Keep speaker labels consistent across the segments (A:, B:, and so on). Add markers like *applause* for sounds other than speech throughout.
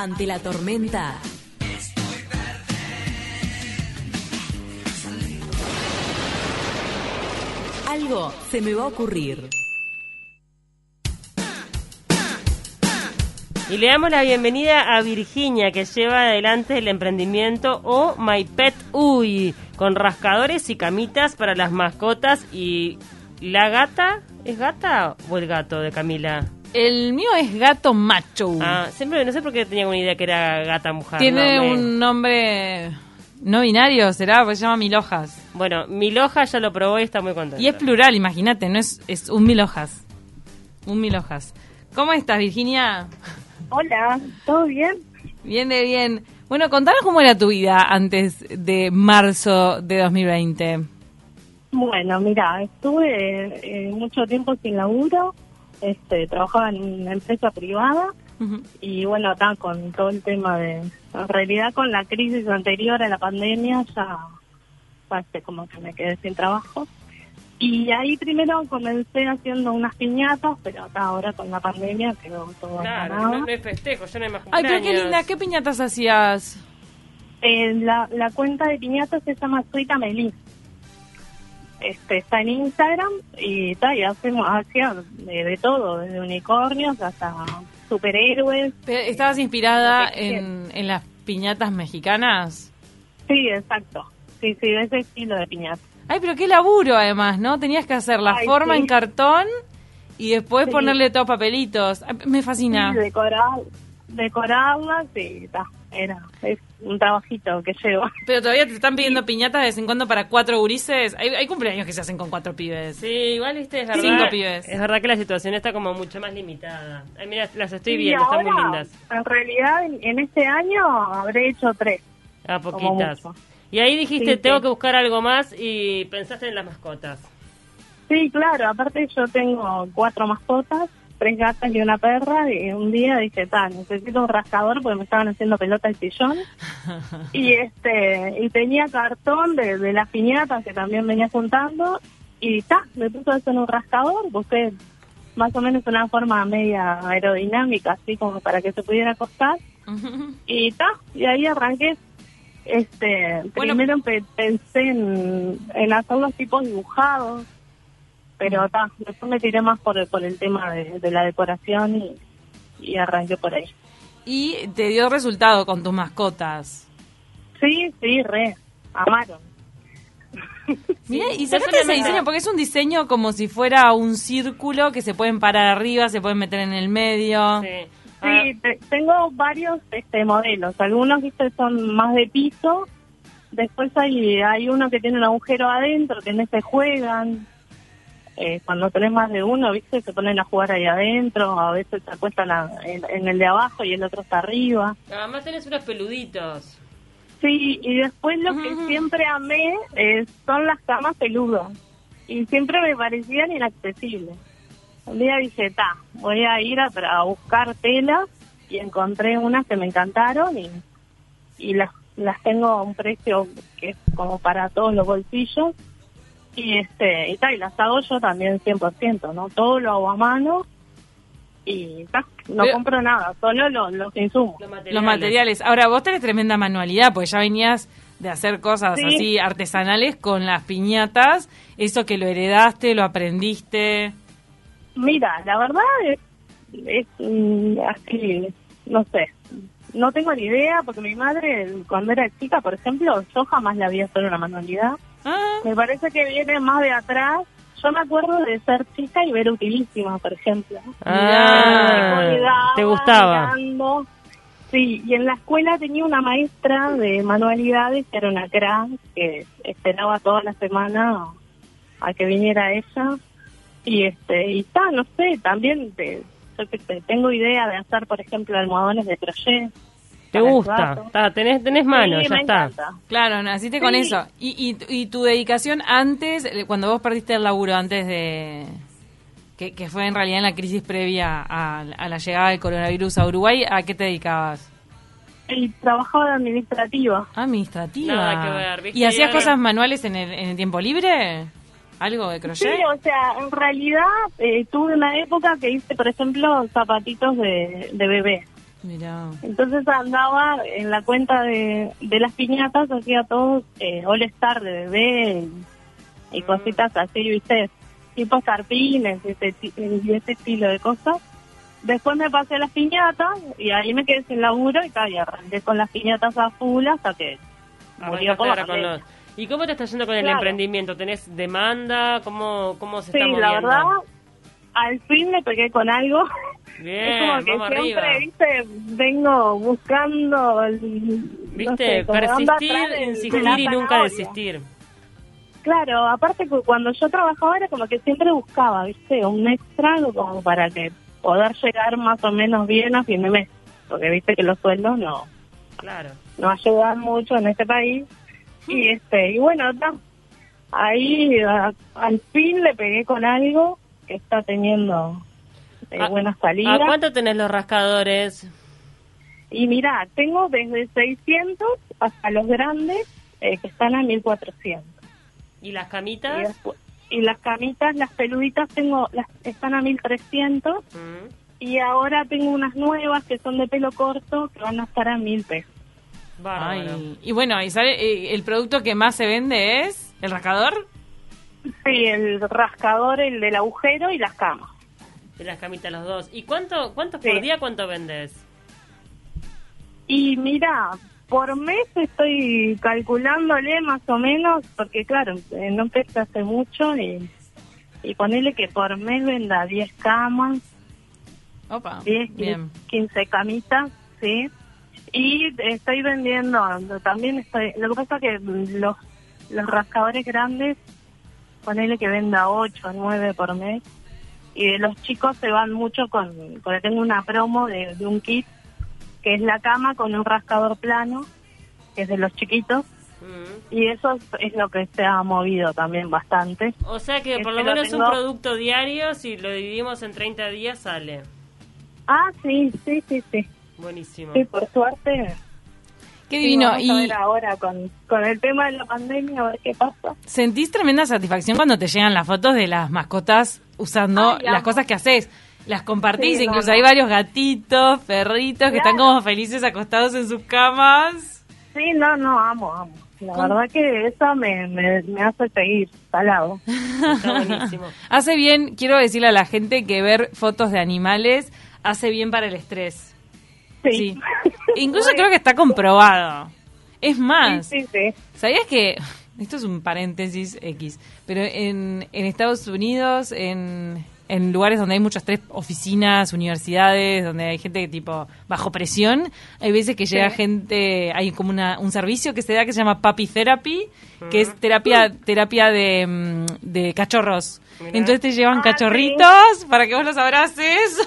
A: Ante la tormenta. Algo se me va a ocurrir.
B: Y le damos la bienvenida a Virginia, que lleva adelante el emprendimiento o My Pet Uy, con rascadores y camitas para las mascotas. Y la gata, ¿es gata o el gato de Camila?
C: El mío es gato macho.
B: Ah, siempre no sé por qué tenía una idea que era gata mujer.
C: Tiene
B: no, me-
C: un nombre no binario, será, porque se llama Milojas.
B: Bueno, Miloja ya lo probó y está muy contenta.
C: Y es plural, imagínate, no es, es un Milojas. Un Milojas. ¿Cómo estás, Virginia?
D: Hola, ¿todo bien?
C: Bien de bien. Bueno, contanos cómo era tu vida antes de marzo de 2020.
D: Bueno, mira, estuve eh, mucho tiempo sin laburo, este, trabajaba en una empresa privada y bueno, acá con todo el tema de, en realidad con la crisis anterior a la pandemia ya, este, como que me quedé sin trabajo. Y ahí primero comencé haciendo unas piñatas, pero acá ahora con la pandemia quedó todo
B: Claro,
D: parado.
B: no, no hay festejo, ya no hay más
C: Ay, pero qué linda, ¿qué piñatas hacías?
D: Eh, la, la cuenta de piñatas se llama Suita Melí. Este, está en Instagram y, ta, y hacemos hacía de, de todo, desde unicornios hasta superhéroes.
C: Pe- ¿Estabas inspirada en, en las piñatas mexicanas?
D: Sí, exacto. Sí, sí, de ese estilo de piñata.
C: Ay, pero qué laburo además, ¿no? Tenías que hacer la
D: Ay,
C: forma
D: sí.
C: en cartón y después
D: Sí.
C: ponerle todos papelitos. Ay, Me fascina.
D: Sí, decorar, decorarlas y ta, era, es un trabajito que llevo.
C: Pero todavía te están pidiendo piñatas de vez en cuando para cuatro gurises. Hay, hay cumpleaños que se hacen con cuatro pibes.
B: Sí, igual viste, es verdad.
C: Cinco pibes.
B: Es verdad que la situación está como mucho más limitada. Ay, mira, las estoy viendo, están muy lindas.
D: En realidad, en, este año habré hecho tres.
B: A
D: como
B: poquitas. Y ahí dijiste,
D: Sí,
B: tengo
D: sí.
B: que buscar algo más y pensaste en las mascotas.
D: Sí, claro, aparte yo tengo cuatro mascotas, tres gatas y una perra, y un día dije, tal, necesito un rascador porque me estaban haciendo pelota el sillón. *laughs* y este y tenía cartón de, de las piñatas que también venía juntando, y ta, me puse a hacer un rascador, busqué más o menos una forma media aerodinámica, así como para que se pudiera acostar, *laughs* y ta, y ahí arranqué. Este,
C: Bueno.
D: primero pe- pensé en, en hacer los tipos dibujados, pero ta, después me tiré más por el, por el tema de, de la decoración y, y arranqué por ahí.
C: Y te dio resultado con tus mascotas.
D: Sí, sí, re, amaron.
C: Mira, y
B: yo
C: sacaste ese diseño porque es un diseño como si fuera un círculo que se pueden parar arriba, se pueden meter en el medio.
B: Sí.
D: Sí,
B: Ah,
D: te- tengo varios este modelos, algunos viste son más de piso, después hay hay uno que tiene un agujero adentro, que en ese juegan, eh, cuando tenés más de uno, viste, se ponen a jugar ahí adentro, a veces se acuestan a- en, en el de abajo y el otro está arriba.
B: además tenés unos peluditos.
D: Sí, y después lo que siempre amé eh, son las camas peludas. Y siempre me parecían inaccesibles. Un día dije, ta, voy a ir a, a buscar telas y encontré unas que me encantaron y, y las, las tengo a un precio que es como para todos los bolsillos. Y este y, ta, y las hago yo también 100%, ¿no? Todo lo hago a mano y ta, no
C: Pero-
D: compro nada, solo lo- los insumos.
B: Los materiales.
C: Los materiales. Ahora, vos tenés tremenda manualidad, porque ya venías de hacer cosas
D: Sí.
C: así artesanales con las piñatas. Eso que lo heredaste, lo aprendiste.
D: Mira, la verdad es, es mm, así, no sé, no tengo ni idea porque mi madre cuando era chica, por ejemplo, yo jamás la vi hacer una manualidad.
C: Ah,
D: Me parece que viene más de atrás. Yo me acuerdo de ser chica y ver utilísima, por ejemplo.
B: Ah, te gustaba.
D: mirando. Sí, y en la escuela tenía una maestra de manualidades que era una crack que esperaba toda la semana a que viniera ella y este y está, no sé, también te, yo tengo idea de hacer, por ejemplo, almohadones de crochet.
B: ¿Te
D: el
B: gusta? Ta, tenés, tenés mano,
D: Sí,
B: ya
D: me
B: está.
D: encanta.
C: claro, naciste con
D: Sí.
C: eso. Y, y, y tu dedicación antes, eh, cuando vos perdiste el laburo, antes de... Que, que fue en realidad en la crisis previa a, a la llegada del coronavirus a Uruguay, ¿a qué te dedicabas?
D: Y trabajaba de administrativa.
C: Administrativa.
B: Nada que ver, ¿viste?
C: ¿Y hacías cosas manuales en el, en el tiempo libre? ¿Algo de
D: Sí,
C: crochet?
D: o sea, en realidad eh, tuve una época que hice, por ejemplo, zapatitos de, de bebé.
C: Mira.
D: Entonces andaba en la cuenta de, de las piñatas, hacía todo eh, All Star de bebé y,
B: Mm.
D: cositas así, ¿viste? Tipo sarpines y ese, y ese estilo de cosas. Después me pasé a las piñatas y ahí me quedé sin laburo y, claro, y arranqué con las piñatas a full hasta que murió la
B: con los- ¿Y cómo te está yendo con el emprendimiento? ¿Tenés demanda? ¿Cómo, cómo se
D: Sí,
B: está moviendo?
D: la verdad, al fin me pegué con algo. *laughs*
B: Bien,
D: es como que
B: vamos
D: siempre,
B: arriba.
D: viste, vengo buscando... el- no
B: Viste,
D: sé,
B: persistir, insistir y nunca desistir.
D: Claro, aparte cuando yo trabajaba era como que siempre buscaba, viste, un extra como para que poder llegar más o menos bien a fin de mes. Porque viste que los sueldos no,
B: Claro.
D: no ayudan mucho en este país. Y este y bueno, no, ahí a- al fin le pegué con algo que está teniendo eh,
B: ¿A-
D: buenas
B: ¿A
D: salidas.
B: cuánto tenés los rascadores?
D: Y mira, tengo desde 600 hasta los grandes eh, que están a 1400.
B: ¿Y las
D: Y,
B: camitas?
D: después- y las camitas, las peluditas, tengo las están a 1300
B: Mm.
D: y ahora tengo unas nuevas que son de pelo corto que van a estar a 1000 pesos.
C: Ay, y bueno, ¿y sabe, eh, el producto que más se vende es el rascador?
D: Sí, el rascador, el del agujero y las camas.
B: Las camitas los dos. ¿Y cuánto, cuántos
D: Sí.
B: por día cuánto vendes?
D: Y mira, por mes estoy calculándole más o menos, porque claro, eh, no empecé hace mucho y, y ponerle que por mes venda 10 camas,
C: Opa,
D: 10,
C: bien.
D: 15 camitas, sí. Y estoy vendiendo, también estoy, lo que pasa que los, los rascadores grandes, ponele que venda 8 o 9 por mes. Y de los chicos se van mucho con, porque tengo una promo de, de un kit, que es la cama con un rascador plano, que es de los chiquitos.
B: Mm.
D: Y eso es, es lo que se ha movido también bastante.
B: O sea que
D: Este
B: por lo
D: lo
B: menos un
D: tengo-
B: producto diario, si lo dividimos en 30 días, sale.
D: Ah, sí, sí, sí, sí.
B: Buenísimo.
D: Sí, por suerte
C: Qué
D: Sí,
C: divino.
D: vamos a ver
C: ¿Y
D: ahora con, con el tema de la pandemia, a ver qué pasa.
C: sentís tremenda satisfacción cuando te llegan las fotos de las mascotas usando
D: Ay,
C: las cosas que haces? Las compartís,
D: Sí,
C: incluso
D: no.
C: hay varios gatitos, perritos que están como felices acostados en sus camas.
D: Sí, no, no, amo, amo. La verdad que eso me, me, me hace seguir salado. *laughs*
B: Está buenísimo.
C: Hace bien, quiero decirle a la gente que ver fotos de animales hace bien para el estrés.
D: Sí.
C: Sí. *laughs* Incluso creo que está comprobado. Es más,
D: Sí, sí, sí.
C: ¿sabías que, esto es un paréntesis X, pero en, en Estados Unidos, en, en lugares donde hay mucho estrés, oficinas, universidades, donde hay gente tipo bajo presión, hay veces que llega
D: Sí.
C: gente, hay como una, un servicio que se da que se llama Puppy Therapy, que es terapia, terapia de, mm, de cachorros.
B: Mirá.
C: Entonces te llevan
D: Ah,
C: cachorritos para que vos los abraces.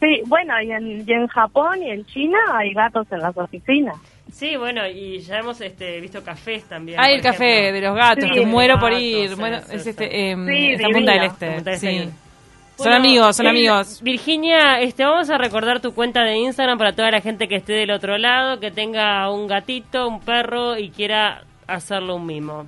D: Sí, bueno, y en, y en Japón y en China hay gatos en las oficinas.
B: Sí, bueno, y ya hemos este, visto cafés también.
C: Hay
B: por
C: el café
B: ejemplo.
C: de los gatos,
D: Sí,
C: que muero por ir. bueno, es este, em,
D: Sí,
C: está en Punta del. Este.
B: Punta del
C: sí.
B: Este.
C: Son
B: Bueno,
C: amigos, son
B: eh,
C: amigos.
B: Virginia, este, vamos a recordar tu cuenta de Instagram para toda la gente que esté del otro lado, que tenga un gatito, un perro y quiera hacerle un mimo.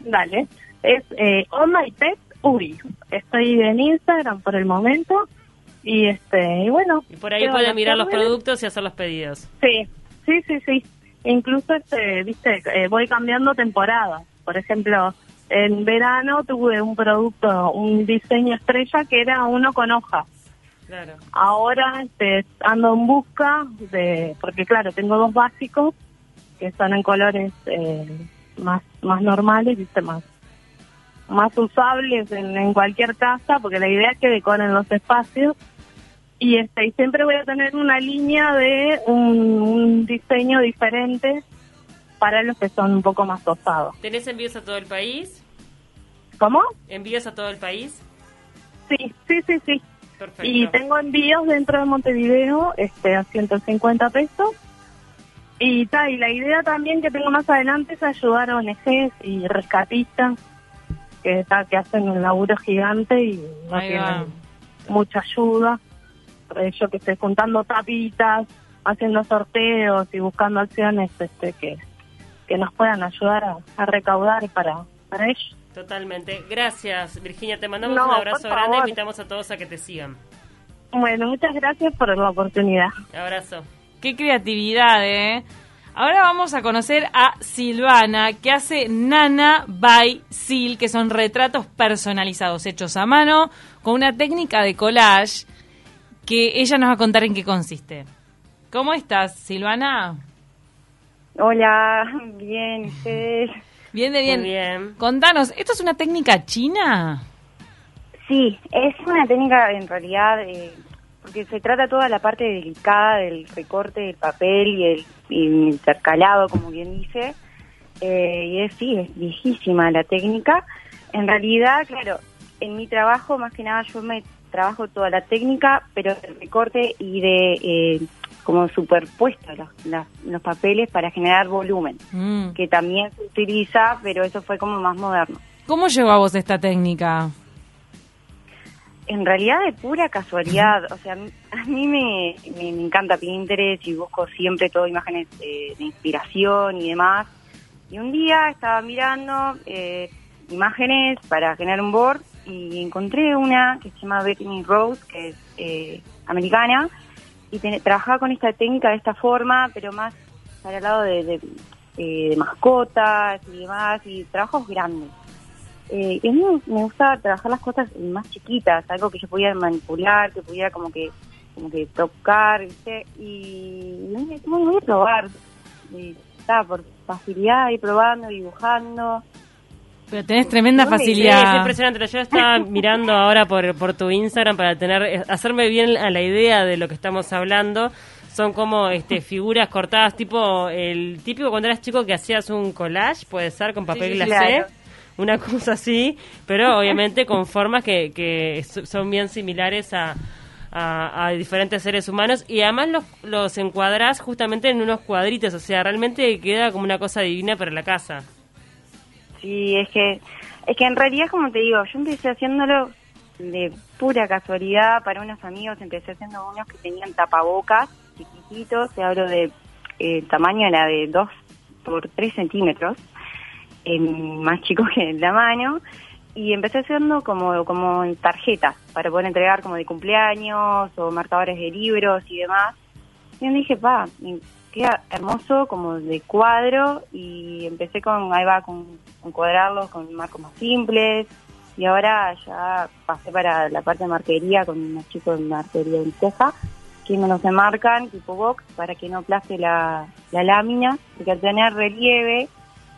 D: Dale. Es eh, On My Pet Uri. Estoy en Instagram por el momento. Y este y bueno.
B: Y por ahí pueden mirar los productos y hacer los pedidos.
D: Sí, sí, sí, sí. Incluso, este, viste, eh, voy cambiando temporadas. Por ejemplo, en verano tuve un producto, un diseño estrella que era uno con hojas.
B: Claro.
D: Ahora este, ando en busca de, porque claro, tengo dos básicos que son en colores eh, más más normales, viste, más más usables en, en cualquier casa, porque la idea es que decoren los espacios. Y este y siempre voy a tener una línea de un, un diseño diferente para los que son un poco más osados.
B: ¿Tenés envíos a todo el país?
D: ¿Cómo?
B: ¿Envíos a todo el país?
D: Sí, sí, sí, sí.
B: Perfecto.
D: Y tengo envíos dentro de Montevideo este, a 150 pesos. Y, ta, y la idea también que tengo más adelante es ayudar a ONGs y rescatistas que, ta, que hacen un laburo gigante y no
C: Ahí va.
D: tienen mucha ayuda. Eh, yo que estoy juntando tapitas, haciendo sorteos y buscando acciones este, que, que nos puedan ayudar a, a recaudar para, para ellos.
B: Totalmente. Gracias, Virginia. Te mandamos
D: No,
B: un abrazo grande. Invitamos a todos a que te sigan.
D: Bueno, muchas gracias por la oportunidad.
B: Abrazo.
C: Qué creatividad, ¿eh? Ahora vamos a conocer a Silvana, que hace Nana by Sil, que son retratos personalizados hechos a mano con una técnica de collage que ella nos va a contar en qué consiste. ¿Cómo estás, Silvana?
E: Hola, bien, ustedes.
C: Bien, de bien.
B: Muy bien.
C: Contanos, ¿esto es una técnica china?
E: Sí, es una técnica en realidad, eh, porque se trata toda la parte delicada del recorte del papel y el, y el intercalado, como bien dice. Eh, y es, sí, es viejísima la técnica. En realidad, claro, en mi trabajo, más que nada, yo me trabajo toda la técnica, pero el recorte y de eh, como superpuesto los, las- los papeles para generar volumen,
C: Mm.
E: que también se utiliza, pero eso fue como más moderno.
C: ¿Cómo llegó a vos esta técnica?
E: En realidad de pura casualidad, o sea, a mí me, me, me encanta Pinterest y busco siempre todo imágenes eh, de inspiración y demás. Y un día estaba mirando eh, imágenes para generar un board y encontré una que se llama Bethany Rose, que es eh, americana, y trabajaba con esta técnica de esta forma, pero más para el lado de, eh, de mascotas y demás, y trabajos grandes. Eh, y a mí me gusta trabajar las cosas más chiquitas, algo que yo pudiera manipular, que pudiera como que como que tocar. Y, y dije, voy a probar. Y estaba por facilidad, y probando, dibujando.
C: Pero tenés tremenda
E: es
B: Sí, es
C: facilidad.
B: impresionante. Yo estaba *laughs* mirando ahora por, por tu Instagram para tener eh, hacerme bien a la idea de lo que estamos hablando. Son como este figuras cortadas, tipo el típico cuando eras chico que hacías un collage, puede ser, con papel
E: sí,
B: glacé.
E: claro.
B: Una *laughs* cosa así, pero obviamente con formas que, que so- son bien similares a, a, a diferentes seres humanos y además los, los encuadrás justamente en unos cuadritos, o sea, realmente queda como una cosa divina para la casa.
E: Sí, es que, es que en realidad, como te digo, yo empecé haciéndolo de pura casualidad para unos amigos, empecé haciendo unos que tenían tapabocas chiquititos, te hablo de eh, tamaño era de 2 por 3 centímetros, eh, más chico que el tamaño, y empecé haciendo como, como tarjetas para poder entregar como de cumpleaños o marcadores de libros y demás. Y yo dije, pa, queda hermoso como de cuadro y empecé con, ahí va, con, con cuadrarlos con marcos más simples y ahora ya pasé para la parte de marquería con unos chicos de marquería en Teja que me los enmarcan tipo box para que no aplaste la, la lámina, porque al tener relieve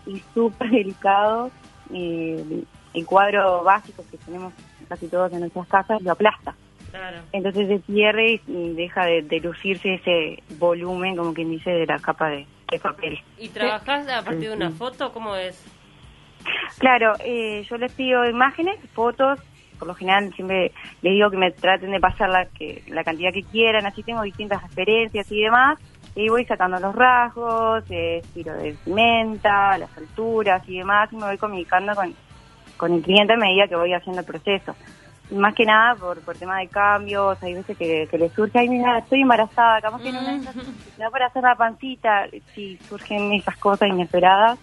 E: y súper *laughs* delicado, eh, el cuadro básico que tenemos casi todos en nuestras casas lo aplasta.
B: Claro.
E: Entonces se pierde y deja de, de lucirse ese volumen, como quien dice, de la capa de, de papel.
B: ¿Y trabajás a partir de una foto? ¿Cómo es?
E: Claro, eh, yo les pido imágenes, fotos, por lo general siempre les digo que me traten de pasar la, que, la cantidad que quieran, así tengo distintas referencias y demás, y voy sacando los rasgos, eh, estilo de vestimenta, las alturas y demás, y me voy comunicando con, con el cliente a medida que voy haciendo el proceso. Más que nada por, por tema de cambios, hay veces que, que le surge, ay mira, estoy embarazada, capaz que no me da para hacer la pancita, si surgen esas cosas inesperadas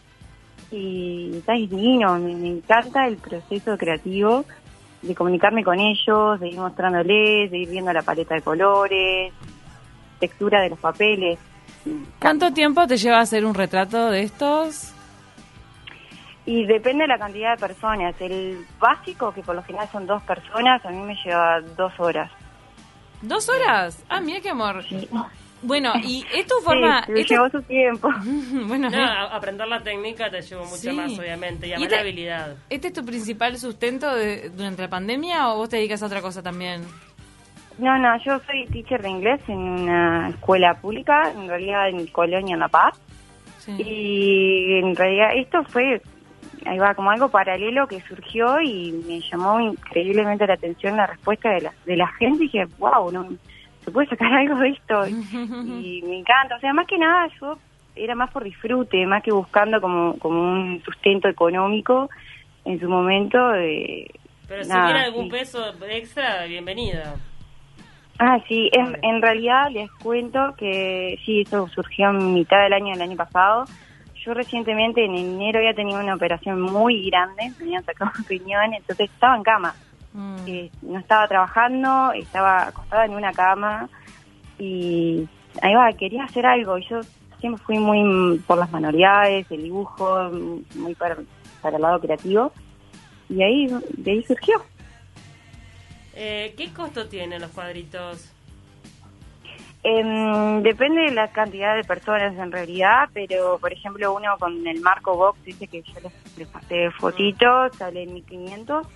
E: y está divino, me, me encanta el proceso creativo de comunicarme con ellos, de ir mostrándoles, de ir viendo la paleta de colores, textura de los papeles.
C: ¿Cuánto tiempo te lleva a hacer un retrato de estos?
E: Y depende de la cantidad de personas. El básico, que por lo general son dos personas, a mí me lleva dos horas.
C: ¿Dos horas? Ah, mira qué amor. Bueno, y *laughs* es tu forma...
E: Sí, me
C: esto-
E: llevó su tiempo. *laughs*
C: bueno,
B: No, a- aprender la técnica te llevó mucho
C: Sí.
B: más, obviamente, y
C: Y
B: además
C: te-
B: la habilidad.
C: ¿este es tu principal sustento de- durante la pandemia o vos te dedicas a otra cosa también?
E: No, no, yo soy teacher de inglés en una escuela pública, en realidad en Colonia, en La Paz.
C: Sí.
E: Y en realidad esto fue, ahí va, como algo paralelo que surgió y me llamó increíblemente la atención la respuesta de la, de la gente. Y dije, wow, no, se puede sacar *laughs* algo de esto. y *laughs* me encanta. O sea, más que nada yo era más por disfrute, más que buscando como, como un sustento económico en su momento. eh,
B: Pero si viene algún
E: sí.
B: peso extra, bienvenida.
E: Ah, sí, en, en realidad les cuento que sí, eso surgió en mitad del año del año pasado. Yo recientemente en enero había tenido una operación muy grande, me habían sacado *laughs* un riñón, entonces estaba en cama.
C: Mm.
E: eh, no estaba trabajando, estaba acostada en una cama y ahí va, quería hacer algo. Y yo siempre fui muy mm, por las manualidades, el dibujo, mm, muy para, para el lado creativo. Y ahí, de ahí surgió.
B: Eh, ¿Qué costo tienen los cuadritos?
E: Em, depende de la cantidad de personas en realidad, pero por ejemplo uno con el marco box, dice que yo les, les pasé fotitos, sale en 1500,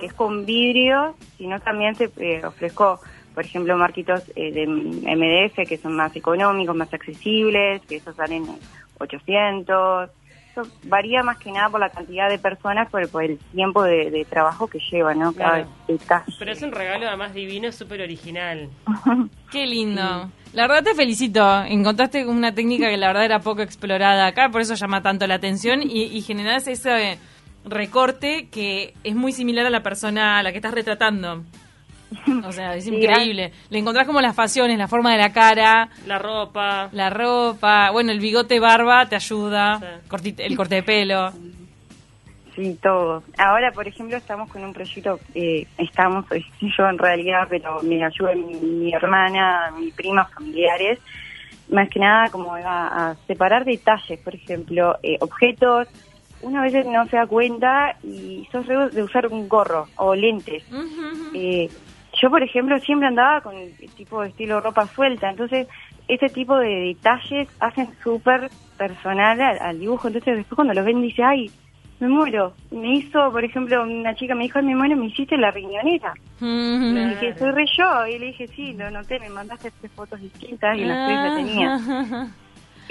E: que es con vidrio, sino también te eh, ofrezco, por ejemplo, marquitos eh, de MDF que son más económicos, más accesibles, que esos salen en 800. Eso varía más que nada por la cantidad de personas, por, por el tiempo de, de trabajo que lleva, ¿no? Cada
B: Claro. Pero es un regalo además divino, es súper original. *laughs*
C: Qué lindo. La verdad te felicito. Encontraste una técnica que la verdad era poco explorada acá, por eso llama tanto la atención y, y generás ese recorte que es muy similar a la persona a la que estás retratando. *laughs* O sea, es increíble. Le encontrás como las facciones, la forma de la cara,
B: La ropa.
C: la ropa, bueno, el bigote barba te ayuda,
B: Sí.
C: el corte de pelo.
E: Sí, todo. Ahora, por ejemplo, estamos con un proyecto, eh, estamos, soy *laughs* yo en realidad, pero me ayuda mi, mi hermana, mi prima, familiares, más que nada como a, a separar detalles, por ejemplo, eh, objetos. Una vez no se da cuenta y sos de usar un gorro o lentes. Eh, yo, por ejemplo, siempre andaba con el tipo de estilo ropa suelta, entonces ese tipo de detalles hacen súper personal al, al dibujo, entonces después cuando los ven dice, ay, me muero. Me hizo, por ejemplo, una chica me dijo, ay, me muero, me hiciste la riñonera. Y
B: Claro.
E: dije, soy re yo, y le dije, sí, lo noté, me mandaste tres fotos distintas y las tres las tenía. *laughs*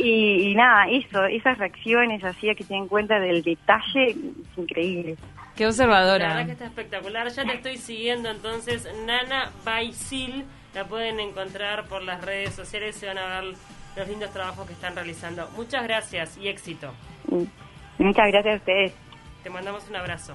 E: Y, y nada, eso, esas reacciones así a que se den cuenta del detalle, es increíble.
C: Qué
B: La
C: observadora.
B: verdad que está espectacular. Ya te estoy siguiendo entonces. Nana Baisil. La pueden encontrar por las redes sociales. Se van a ver los lindos trabajos que están realizando. Muchas gracias y éxito.
E: Muchas gracias a ustedes.
B: Te mandamos un abrazo.